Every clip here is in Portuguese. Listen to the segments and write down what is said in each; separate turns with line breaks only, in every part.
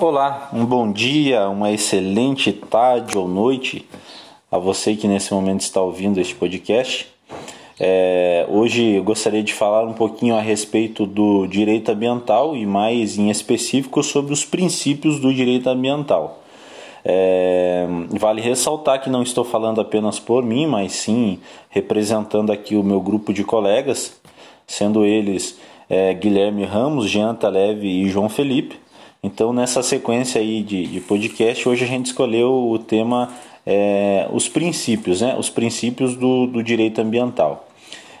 Olá, um bom dia, uma excelente tarde ou noite a você que nesse momento está ouvindo este podcast. É, hoje eu gostaria de falar um pouquinho a respeito do direito ambiental e mais em específico sobre os princípios do direito ambiental. É, vale ressaltar que não estou falando apenas por mim, mas sim representando aqui o meu grupo de colegas, sendo eles é, Guilherme Ramos, Jean Taleve e João Felipe. Então, nessa sequência aí de, de podcast, hoje a gente escolheu o tema é, os princípios, né? Os princípios do, do direito ambiental.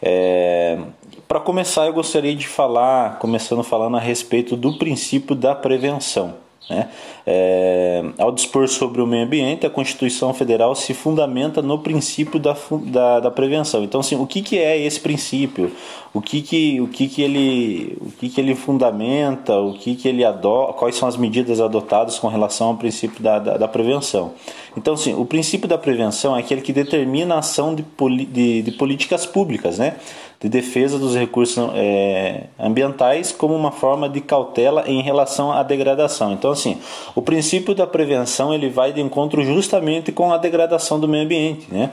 É, Para começar, eu gostaria de falar, começando falando a respeito do princípio da prevenção. Né? É, ao dispor sobre o meio ambiente, a Constituição Federal se fundamenta no princípio da, da, da, prevenção. Então, assim, o que, que é esse princípio? O que, que, o que, que, ele, o que, que ele fundamenta? O que, que ele adota? Quais são as medidas adotadas com relação ao princípio da, da, da prevenção? Então, assim, o princípio da prevenção é aquele que determina a ação de, de, de políticas públicas, né? De defesa dos recursos é, ambientais como uma forma de cautela em relação à degradação. Então, assim, o princípio da prevenção ele vai de encontro justamente com a degradação do meio ambiente, né?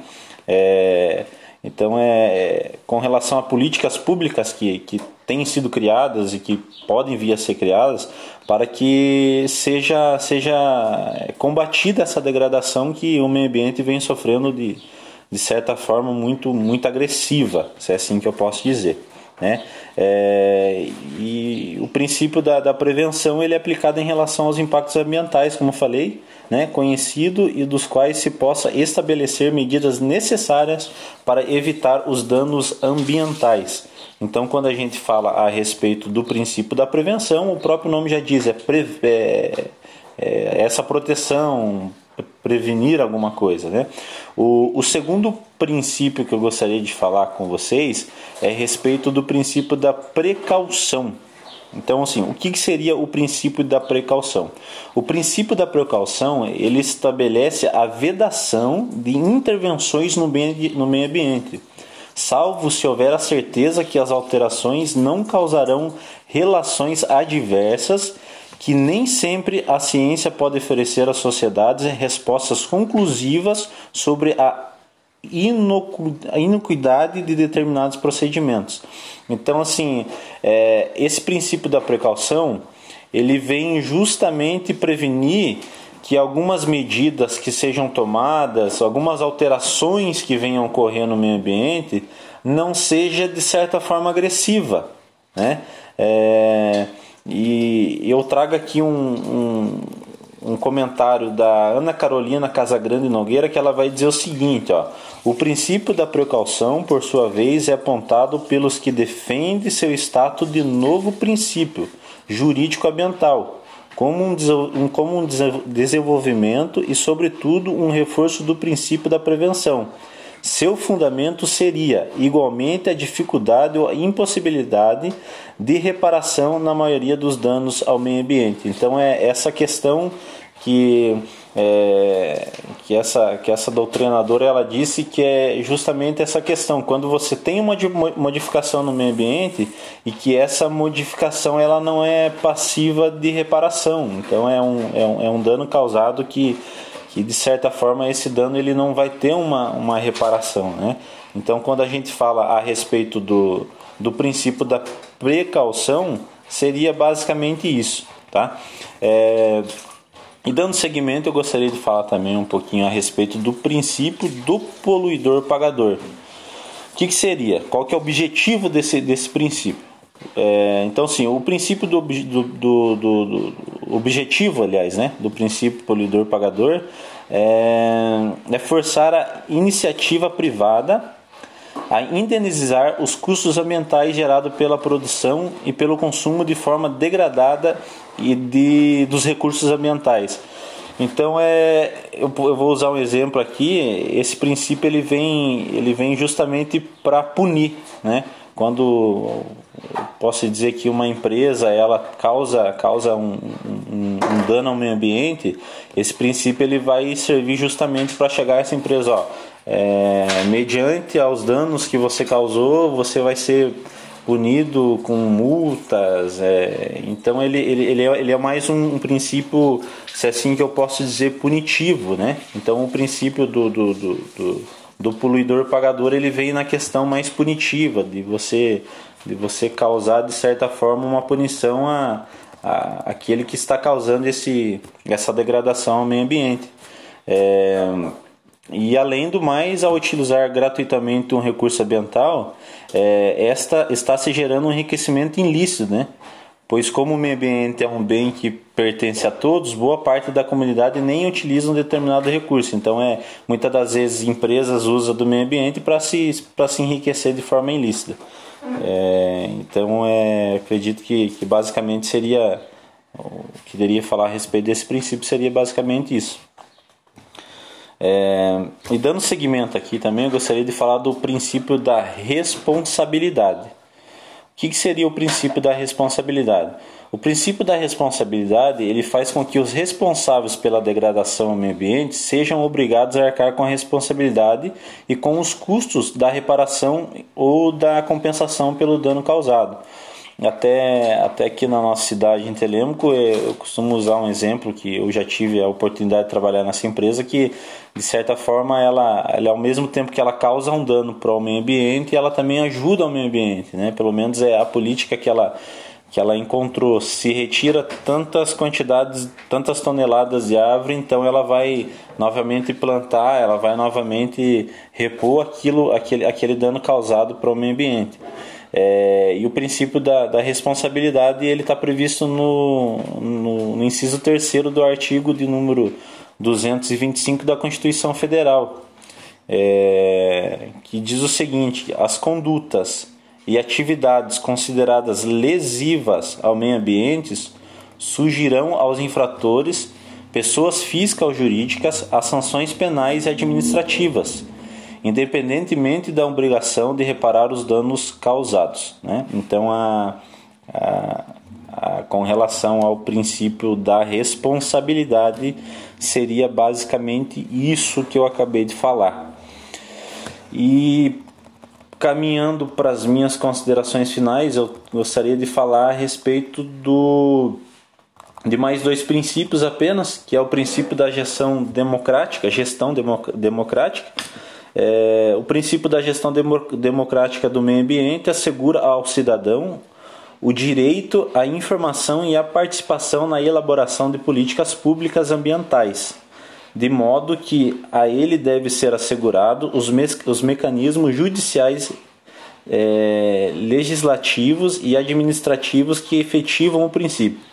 É, então, é, com relação a políticas públicas que, que têm sido criadas e que podem vir a ser criadas para que seja, seja combatida essa degradação que o meio ambiente vem sofrendo de, de certa forma muito, muito agressiva, se é assim que eu posso dizer. Né? É, e o princípio da, da, prevenção ele é aplicado em relação aos impactos ambientais, como falei, né? conhecido e dos quais se possa estabelecer medidas necessárias para evitar os danos ambientais. Então, quando a gente fala a respeito do princípio da prevenção, o próprio nome já diz, é, pre, é, é essa proteção, prevenir alguma coisa. Né? O, o segundo princípio que eu gostaria de falar com vocês é a respeito do princípio da precaução. Então, assim, o que seria o princípio da precaução? O princípio da precaução ele estabelece a vedação de intervenções no meio, no meio ambiente, salvo se houver a certeza que as alterações não causarão relações adversas que nem sempre a ciência pode oferecer às sociedades respostas conclusivas sobre a inocuidade de determinados procedimentos. Então, assim, é, esse princípio da precaução ele vem justamente prevenir que algumas medidas que sejam tomadas, algumas alterações que venham ocorrer no meio ambiente, não seja de certa forma agressiva, né? É, e eu trago aqui um, um, um, comentário da Ana Carolina Casagrande Nogueira que ela vai dizer o seguinte: ó, o princípio da precaução, por sua vez, é apontado pelos que defendem seu status de novo princípio jurídico-ambiental, como um, como um desenvolvimento e, sobretudo, um reforço do princípio da prevenção seu fundamento seria igualmente a dificuldade ou a impossibilidade de reparação na maioria dos danos ao meio ambiente. Então é essa questão que é, que essa que essa doutrinadora ela disse que é justamente essa questão quando você tem uma modificação no meio ambiente e que essa modificação ela não é passiva de reparação então é um, é um, é um dano causado que que de certa forma esse dano ele não vai ter uma, uma reparação. Né? Então, quando a gente fala a respeito do, do princípio da precaução, seria basicamente isso. Tá? É, e dando seguimento, eu gostaria de falar também um pouquinho a respeito do princípio do poluidor pagador. O que, que seria? Qual que é o objetivo desse, desse princípio? É, então, sim, o princípio do, do, do, do, objetivo, aliás, né, do princípio poluidor pagador é, é forçar a iniciativa privada a indenizar os custos ambientais gerados pela produção e pelo consumo de forma degradada e de, dos recursos ambientais. Então é, eu, eu vou usar um exemplo aqui. Esse princípio ele vem, ele vem justamente para punir, né? Quando posso dizer que uma empresa ela causa, causa um, um, um dano ao meio ambiente, esse princípio ele vai servir justamente para chegar a essa empresa, ó, é, mediante aos danos que você causou, você vai ser punido com multas. É, então ele, ele, ele, é, ele é mais um, um, princípio, se é assim que eu posso dizer, punitivo. Né? Então o princípio do, do, do, do, do poluidor pagador ele vem na questão mais punitiva, de você, de você causar de certa forma uma punição a, a aquele que está causando esse, essa degradação ao meio ambiente. É, e além do mais, ao utilizar gratuitamente um recurso ambiental, é, esta está se gerando um enriquecimento ilícito, né? Pois como o meio ambiente é um bem que pertence a todos, boa parte da comunidade nem utiliza um determinado recurso. Então é muitas das vezes empresas usam do meio ambiente para se para se enriquecer de forma ilícita. É, então é, acredito que, que basicamente seria o que deveria falar a respeito desse princípio seria basicamente isso. É, e dando seguimento aqui também, eu gostaria de falar do princípio da responsabilidade. O que, que seria o princípio da responsabilidade? O princípio da responsabilidade ele faz com que os responsáveis pela degradação ao meio ambiente sejam obrigados a arcar com a responsabilidade e com os custos da reparação ou da compensação pelo dano causado. Até, até aqui na nossa cidade em Telêmaco, eu costumo usar um exemplo que eu já tive a oportunidade de trabalhar nessa empresa, que de certa forma ela, ela ao mesmo tempo que ela causa um dano para o meio ambiente, ela também ajuda ao meio ambiente, né? Pelo menos é a política que ela que ela encontrou. Se retira tantas quantidades, tantas toneladas de árvore, então ela vai novamente plantar, ela vai novamente repor aquilo, aquele, aquele dano causado para o meio ambiente. É, e o princípio da, da responsabilidade ele está previsto no, no, no inciso 3 do artigo de número 225 da Constituição Federal, é, que diz o seguinte: as condutas e atividades consideradas lesivas ao meio ambiente surgirão aos infratores, pessoas físicas ou jurídicas, as sanções penais e administrativas independentemente da obrigação de reparar os danos causados. Né? Então, a, a, a, com relação ao princípio da responsabilidade, seria basicamente isso que eu acabei de falar. E caminhando para as minhas considerações finais, eu gostaria de falar a respeito do de mais dois princípios apenas, que é o princípio da gestão democrática, gestão democrática é, o princípio da gestão democrática do meio ambiente assegura ao cidadão o direito à informação e à participação na elaboração de políticas públicas ambientais, de modo que a ele deve ser assegurado os, me os mecanismos judiciais, é, legislativos e administrativos que efetivam o princípio.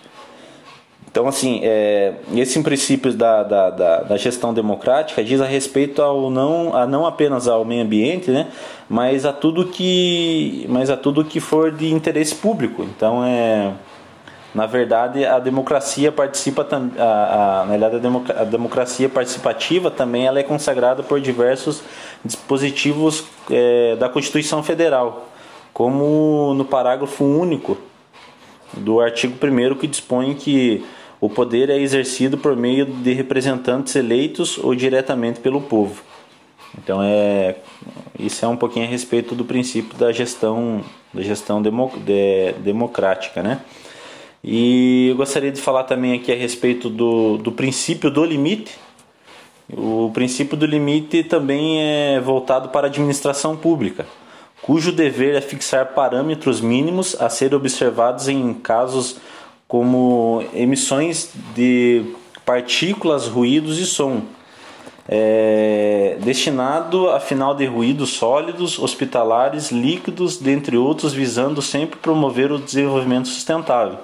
Então, assim, é, esse princípio da, da, da, da, gestão democrática diz a respeito ao não, a não apenas ao meio ambiente, né, mas a tudo que, mas a tudo que for de interesse público. Então, é, na verdade, a democracia participa a, a, na verdade, a, democracia participativa também ela é consagrada por diversos dispositivos é, da Constituição Federal, como no parágrafo único do artigo 1 que dispõe que o poder é exercido por meio de representantes eleitos ou diretamente pelo povo. Então é isso é um pouquinho a respeito do princípio da gestão da gestão demo, de, democrática, né? E eu gostaria de falar também aqui a respeito do, do princípio do limite. O princípio do limite também é voltado para a administração pública, cujo dever é fixar parâmetros mínimos a serem observados em casos como emissões de partículas, ruídos e som, é, destinado a final de ruídos sólidos, hospitalares, líquidos, dentre outros, visando sempre promover o desenvolvimento sustentável.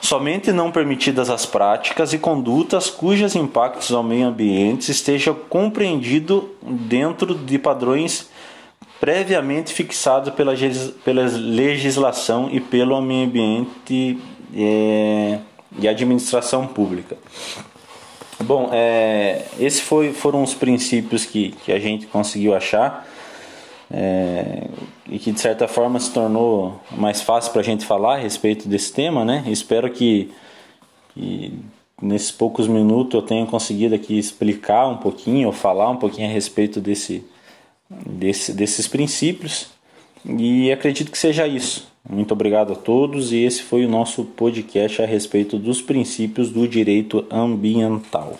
Somente não permitidas as práticas e condutas cujos impactos ao meio ambiente estejam compreendidos dentro de padrões previamente fixado pela, pela legislação e pelo meio ambiente é, e administração pública. Bom, é, esses foi, foram os princípios que, que a gente conseguiu achar é, e que de certa forma se tornou mais fácil para a gente falar a respeito desse tema, né? Espero que, que nesses poucos minutos eu tenha conseguido aqui explicar um pouquinho ou falar um pouquinho a respeito desse, desse, desses princípios. E acredito que seja isso. Muito obrigado a todos e esse foi o nosso podcast a respeito dos princípios do direito ambiental.